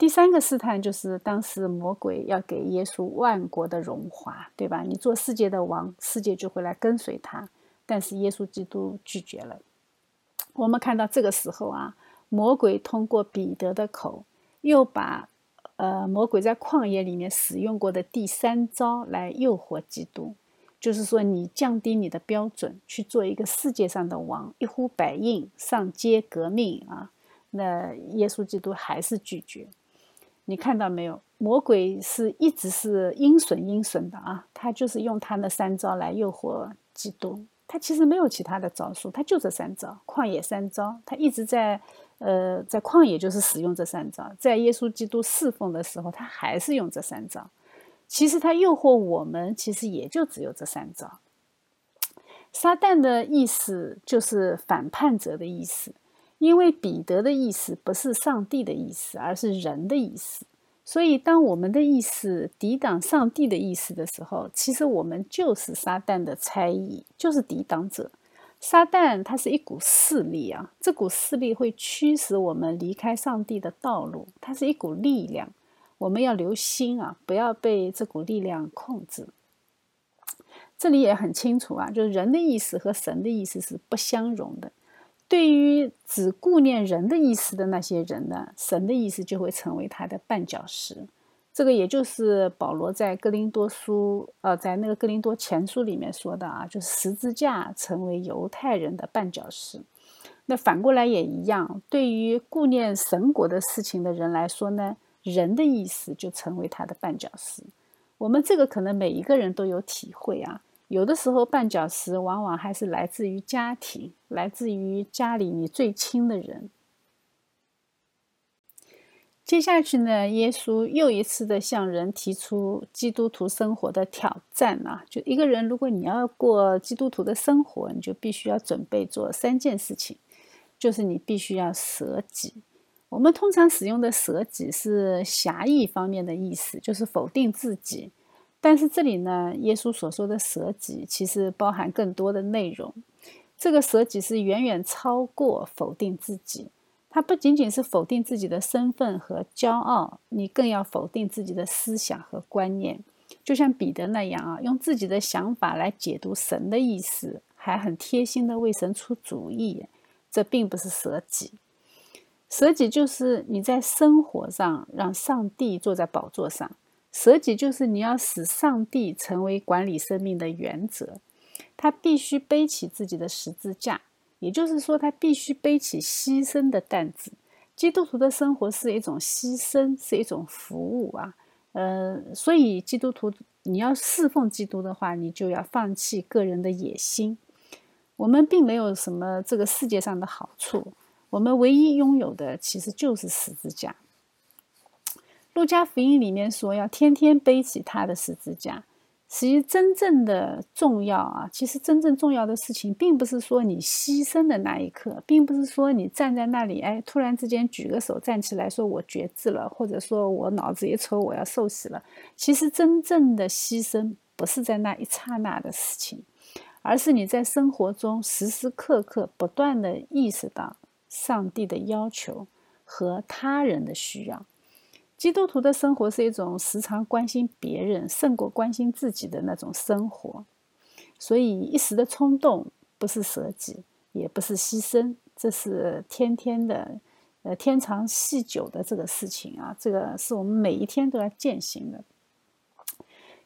第三个试探就是当时魔鬼要给耶稣万国的荣华，对吧？你做世界的王，世界就会来跟随他。但是耶稣基督拒绝了。我们看到这个时候啊，魔鬼通过彼得的口，又把呃魔鬼在旷野里面使用过的第三招来诱惑基督，就是说你降低你的标准，去做一个世界上的王，一呼百应，上街革命啊。那耶稣基督还是拒绝。你看到没有？魔鬼是一直是阴损阴损的啊！他就是用他那三招来诱惑基督。他其实没有其他的招数，他就这三招，旷野三招。他一直在呃，在旷野就是使用这三招，在耶稣基督侍奉的时候，他还是用这三招。其实他诱惑我们，其实也就只有这三招。撒旦的意思就是反叛者的意思。因为彼得的意思不是上帝的意思，而是人的意思。所以，当我们的意思抵挡上帝的意思的时候，其实我们就是撒旦的差役，就是抵挡者。撒旦它是一股势力啊，这股势力会驱使我们离开上帝的道路，它是一股力量。我们要留心啊，不要被这股力量控制。这里也很清楚啊，就是人的意思和神的意思是不相容的。对于只顾念人的意思的那些人呢，神的意思就会成为他的绊脚石。这个也就是保罗在哥林多书，呃，在那个哥林多前书里面说的啊，就是十字架成为犹太人的绊脚石。那反过来也一样，对于顾念神国的事情的人来说呢，人的意思就成为他的绊脚石。我们这个可能每一个人都有体会啊。有的时候绊脚石往往还是来自于家庭，来自于家里你最亲的人。接下去呢，耶稣又一次的向人提出基督徒生活的挑战啊！就一个人，如果你要过基督徒的生活，你就必须要准备做三件事情，就是你必须要舍己。我们通常使用的舍己是狭义方面的意思，就是否定自己。但是这里呢，耶稣所说的舍己，其实包含更多的内容。这个舍己是远远超过否定自己，它不仅仅是否定自己的身份和骄傲，你更要否定自己的思想和观念。就像彼得那样啊，用自己的想法来解读神的意思，还很贴心的为神出主意。这并不是舍己，舍己就是你在生活上让上帝坐在宝座上。舍己就是你要使上帝成为管理生命的原则，他必须背起自己的十字架，也就是说，他必须背起牺牲的担子。基督徒的生活是一种牺牲，是一种服务啊，呃，所以基督徒你要侍奉基督的话，你就要放弃个人的野心。我们并没有什么这个世界上的好处，我们唯一拥有的其实就是十字架。路加福音里面说要天天背起他的十字架。其实真正的重要啊，其实真正重要的事情，并不是说你牺牲的那一刻，并不是说你站在那里，哎，突然之间举个手站起来说我觉志了，或者说我脑子一抽我要受洗了。其实真正的牺牲不是在那一刹那的事情，而是你在生活中时时刻刻不断的意识到上帝的要求和他人的需要。基督徒的生活是一种时常关心别人胜过关心自己的那种生活，所以一时的冲动不是舍己，也不是牺牲，这是天天的，呃，天长细久的这个事情啊，这个是我们每一天都要践行的。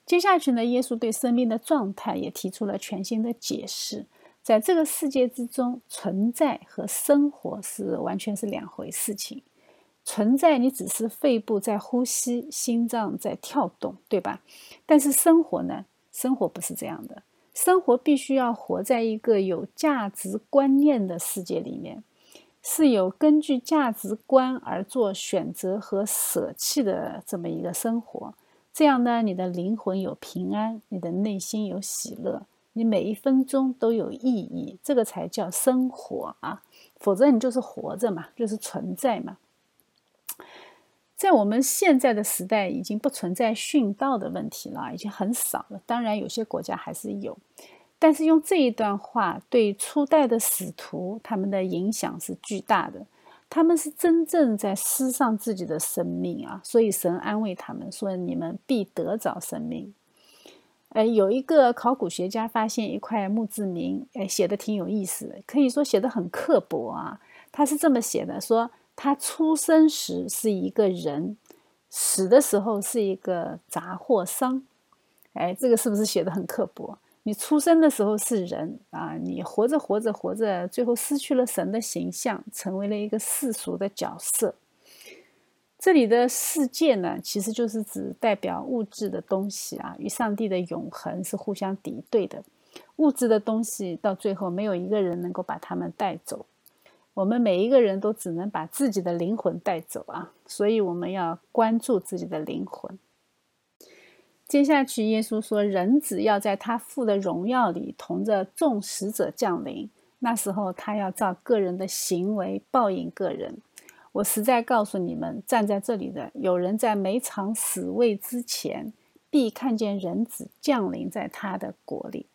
接下去呢，耶稣对生命的状态也提出了全新的解释，在这个世界之中，存在和生活是完全是两回事情。存在，你只是肺部在呼吸，心脏在跳动，对吧？但是生活呢？生活不是这样的。生活必须要活在一个有价值观念的世界里面，是有根据价值观而做选择和舍弃的这么一个生活。这样呢，你的灵魂有平安，你的内心有喜乐，你每一分钟都有意义，这个才叫生活啊！否则你就是活着嘛，就是存在嘛。在我们现在的时代，已经不存在殉道的问题了，已经很少了。当然，有些国家还是有，但是用这一段话对初代的使徒，他们的影响是巨大的。他们是真正在施上自己的生命啊，所以神安慰他们说：“你们必得着生命。”呃，有一个考古学家发现一块墓志铭，哎，写的挺有意思的，可以说写的很刻薄啊。他是这么写的：说。他出生时是一个人，死的时候是一个杂货商。哎，这个是不是写的很刻薄？你出生的时候是人啊，你活着活着活着，最后失去了神的形象，成为了一个世俗的角色。这里的世界呢，其实就是指代表物质的东西啊，与上帝的永恒是互相敌对的。物质的东西到最后没有一个人能够把他们带走。我们每一个人都只能把自己的灵魂带走啊，所以我们要关注自己的灵魂。接下去，耶稣说：“人子要在他父的荣耀里同着众使者降临，那时候他要照个人的行为报应个人。我实在告诉你们，站在这里的有人在每场死位之前，必看见人子降临在他的国里。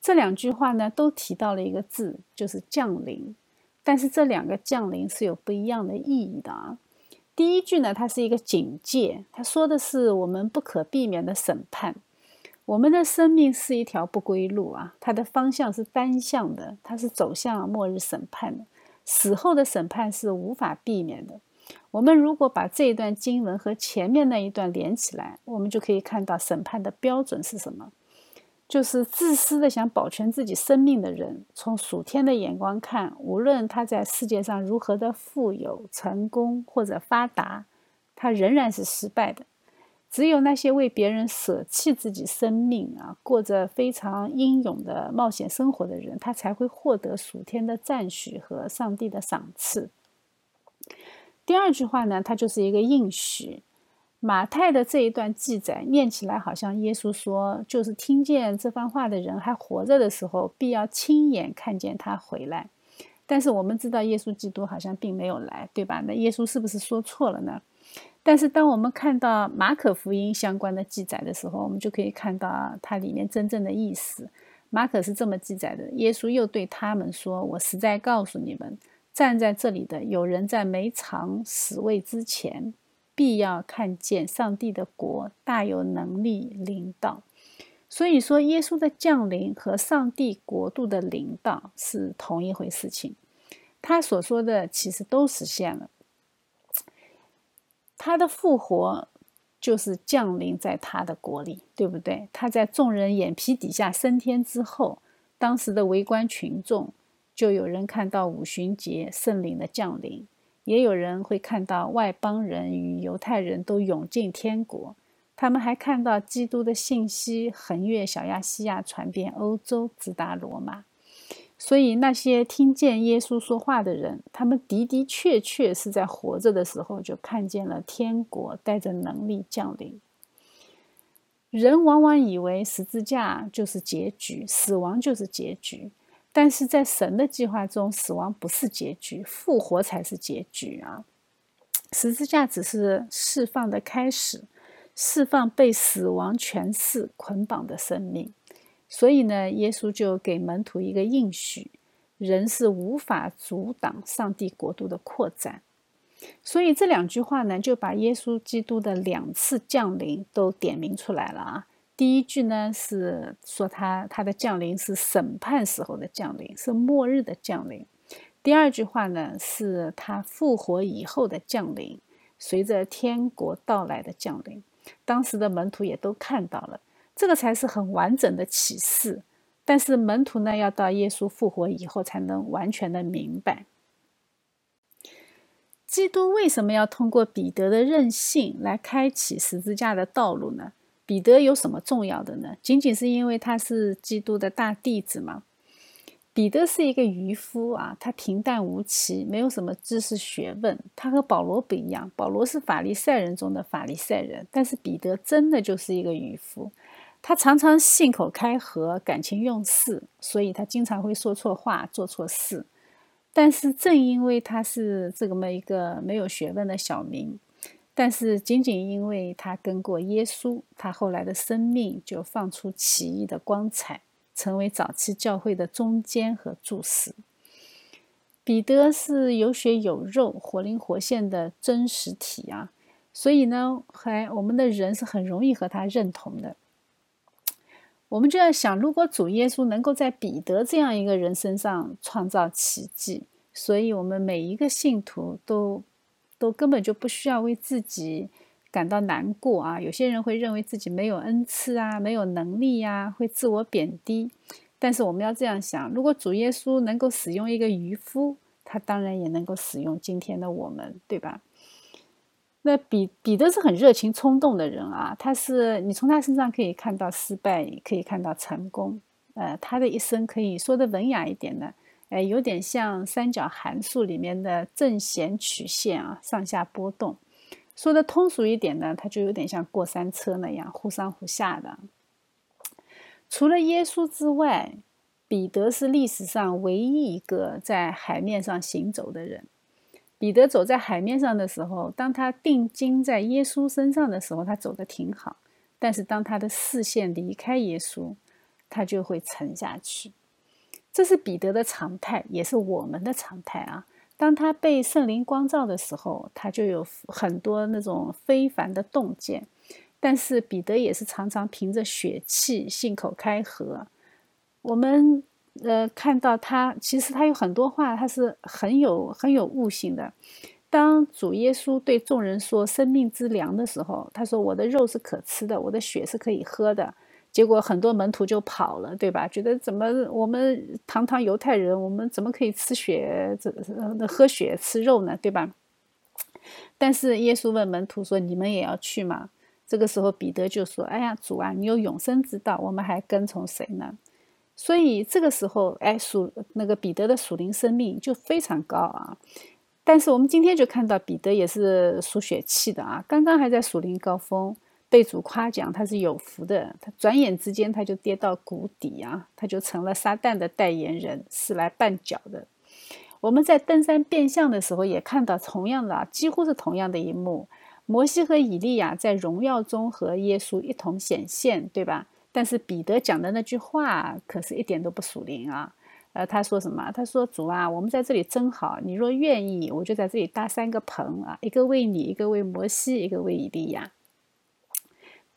这两句话呢，都提到了一个字，就是降临。但是这两个降临是有不一样的意义的啊。第一句呢，它是一个警戒，它说的是我们不可避免的审判。我们的生命是一条不归路啊，它的方向是单向的，它是走向末日审判的。死后的审判是无法避免的。我们如果把这一段经文和前面那一段连起来，我们就可以看到审判的标准是什么。就是自私的想保全自己生命的人，从属天的眼光看，无论他在世界上如何的富有、成功或者发达，他仍然是失败的。只有那些为别人舍弃自己生命啊，过着非常英勇的冒险生活的人，他才会获得属天的赞许和上帝的赏赐。第二句话呢，它就是一个应许。马太的这一段记载念起来，好像耶稣说，就是听见这番话的人还活着的时候，必要亲眼看见他回来。但是我们知道，耶稣基督好像并没有来，对吧？那耶稣是不是说错了呢？但是当我们看到马可福音相关的记载的时候，我们就可以看到它里面真正的意思。马可是这么记载的：耶稣又对他们说：“我实在告诉你们，站在这里的有人在没尝死味之前。”必要看见上帝的国大有能力领导，所以说耶稣的降临和上帝国度的领导是同一回事情。他所说的其实都实现了。他的复活就是降临在他的国里，对不对？他在众人眼皮底下升天之后，当时的围观群众就有人看到五旬节圣灵的降临。也有人会看到外邦人与犹太人都涌进天国，他们还看到基督的信息横越小亚细亚，传遍欧洲，直达罗马。所以那些听见耶稣说话的人，他们的的确确是在活着的时候就看见了天国带着能力降临。人往往以为十字架就是结局，死亡就是结局。但是在神的计划中，死亡不是结局，复活才是结局啊！十字架只是释放的开始，释放被死亡权势捆绑的生命。所以呢，耶稣就给门徒一个应许：人是无法阻挡上帝国度的扩展。所以这两句话呢，就把耶稣基督的两次降临都点明出来了啊！第一句呢是说他他的降临是审判时候的降临，是末日的降临。第二句话呢是他复活以后的降临，随着天国到来的降临。当时的门徒也都看到了，这个才是很完整的启示。但是门徒呢要到耶稣复活以后才能完全的明白，基督为什么要通过彼得的任性来开启十字架的道路呢？彼得有什么重要的呢？仅仅是因为他是基督的大弟子吗？彼得是一个渔夫啊，他平淡无奇，没有什么知识学问。他和保罗不一样，保罗是法利赛人中的法利赛人，但是彼得真的就是一个渔夫。他常常信口开河，感情用事，所以他经常会说错话，做错事。但是正因为他是这么一个没有学问的小民。但是，仅仅因为他跟过耶稣，他后来的生命就放出奇异的光彩，成为早期教会的中坚和柱石。彼得是有血有肉、活灵活现的真实体啊，所以呢，还我们的人是很容易和他认同的。我们就要想，如果主耶稣能够在彼得这样一个人身上创造奇迹，所以我们每一个信徒都。都根本就不需要为自己感到难过啊！有些人会认为自己没有恩赐啊，没有能力呀，会自我贬低。但是我们要这样想：如果主耶稣能够使用一个渔夫，他当然也能够使用今天的我们，对吧？那彼彼得是很热情冲动的人啊，他是你从他身上可以看到失败，可以看到成功。呃，他的一生可以说的文雅一点呢。哎，有点像三角函数里面的正弦曲线啊，上下波动。说的通俗一点呢，它就有点像过山车那样，忽上忽下的。除了耶稣之外，彼得是历史上唯一一个在海面上行走的人。彼得走在海面上的时候，当他定睛在耶稣身上的时候，他走得挺好。但是当他的视线离开耶稣，他就会沉下去。这是彼得的常态，也是我们的常态啊。当他被圣灵光照的时候，他就有很多那种非凡的洞见。但是彼得也是常常凭着血气信口开河。我们呃看到他，其实他有很多话，他是很有很有悟性的。当主耶稣对众人说“生命之粮”的时候，他说：“我的肉是可吃的，我的血是可以喝的。”结果很多门徒就跑了，对吧？觉得怎么我们堂堂犹太人，我们怎么可以吃血、这喝血、吃肉呢？对吧？但是耶稣问门徒说：“你们也要去吗？”这个时候，彼得就说：“哎呀，主啊，你有永生之道，我们还跟从谁呢？”所以这个时候，哎，属那个彼得的属灵生命就非常高啊。但是我们今天就看到彼得也是属血气的啊，刚刚还在属灵高峰，被主夸奖他是有福的，他转眼之间他就跌到谷底啊，他就成了撒旦的代言人，是来绊脚的。我们在登山变相的时候也看到同样的，几乎是同样的一幕。摩西和以利亚在荣耀中和耶稣一同显现，对吧？但是彼得讲的那句话可是一点都不属灵啊！呃，他说什么？他说：“主啊，我们在这里真好，你若愿意，我就在这里搭三个棚啊，一个为你，一个为摩西，一个为以利亚。”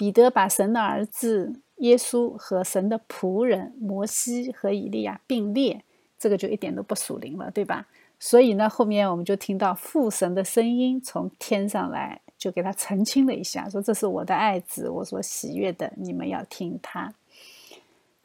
彼得把神的儿子耶稣和神的仆人摩西和以利亚并列，这个就一点都不属灵了，对吧？所以呢，后面我们就听到父神的声音从天上来。就给他澄清了一下，说这是我的爱子，我所喜悦的，你们要听他。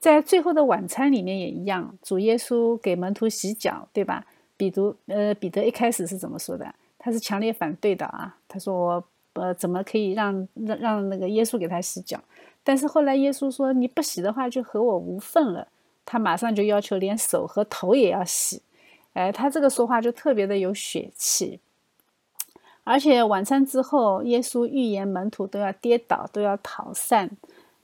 在最后的晚餐里面也一样，主耶稣给门徒洗脚，对吧？彼得，呃，彼得一开始是怎么说的？他是强烈反对的啊，他说我，呃，怎么可以让让让那个耶稣给他洗脚？但是后来耶稣说你不洗的话就和我无份了，他马上就要求连手和头也要洗。哎，他这个说话就特别的有血气。而且晚餐之后，耶稣预言门徒都要跌倒，都要逃散。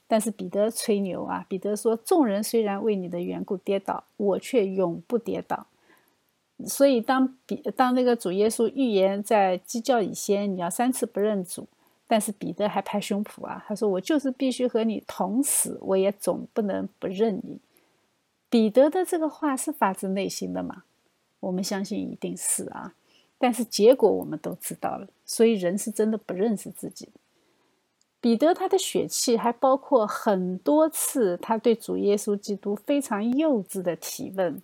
但是彼得吹牛啊！彼得说：“众人虽然为你的缘故跌倒，我却永不跌倒。”所以当彼当那个主耶稣预言在鸡叫以前你要三次不认主，但是彼得还拍胸脯啊！他说：“我就是必须和你同死，我也总不能不认你。”彼得的这个话是发自内心的吗？我们相信一定是啊。但是结果我们都知道了，所以人是真的不认识自己。彼得他的血气还包括很多次他对主耶稣基督非常幼稚的提问。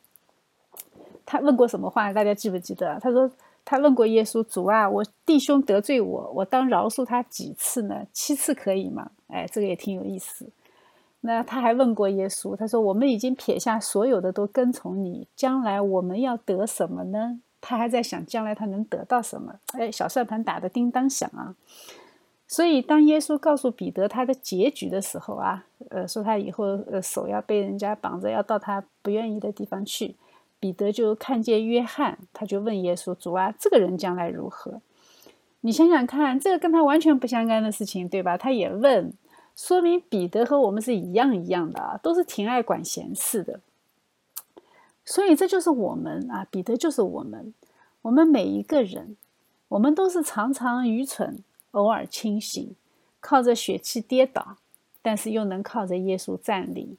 他问过什么话？大家记不记得？他说他问过耶稣：“主啊，我弟兄得罪我，我当饶恕他几次呢？七次可以吗？”哎，这个也挺有意思。那他还问过耶稣：“他说我们已经撇下所有的都跟从你，将来我们要得什么呢？”他还在想将来他能得到什么？哎，小算盘打得叮当响啊！所以当耶稣告诉彼得他的结局的时候啊，呃，说他以后呃手要被人家绑着，要到他不愿意的地方去，彼得就看见约翰，他就问耶稣：“主啊，这个人将来如何？”你想想看，这个跟他完全不相干的事情，对吧？他也问，说明彼得和我们是一样一样的啊，都是挺爱管闲事的。所以这就是我们啊，彼得就是我们，我们每一个人，我们都是常常愚蠢，偶尔清醒，靠着血气跌倒，但是又能靠着耶稣站立。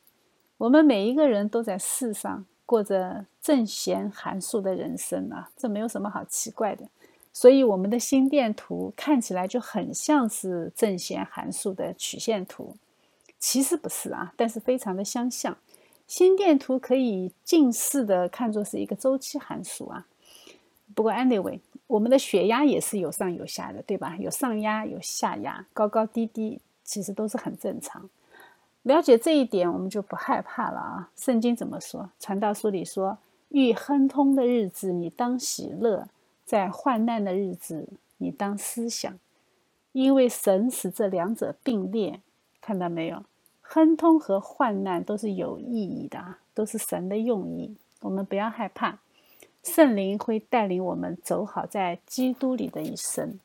我们每一个人都在世上过着正弦函数的人生啊，这没有什么好奇怪的。所以我们的心电图看起来就很像是正弦函数的曲线图，其实不是啊，但是非常的相像。心电图可以近似的看作是一个周期函数啊。不过 anyway，我们的血压也是有上有下的，对吧？有上压有下压，高高低低，其实都是很正常。了解这一点，我们就不害怕了啊。圣经怎么说？传道书里说：“遇亨通的日子，你当喜乐；在患难的日子，你当思想，因为神使这两者并列。”看到没有？亨通和患难都是有意义的啊，都是神的用意。我们不要害怕，圣灵会带领我们走好在基督里的一生。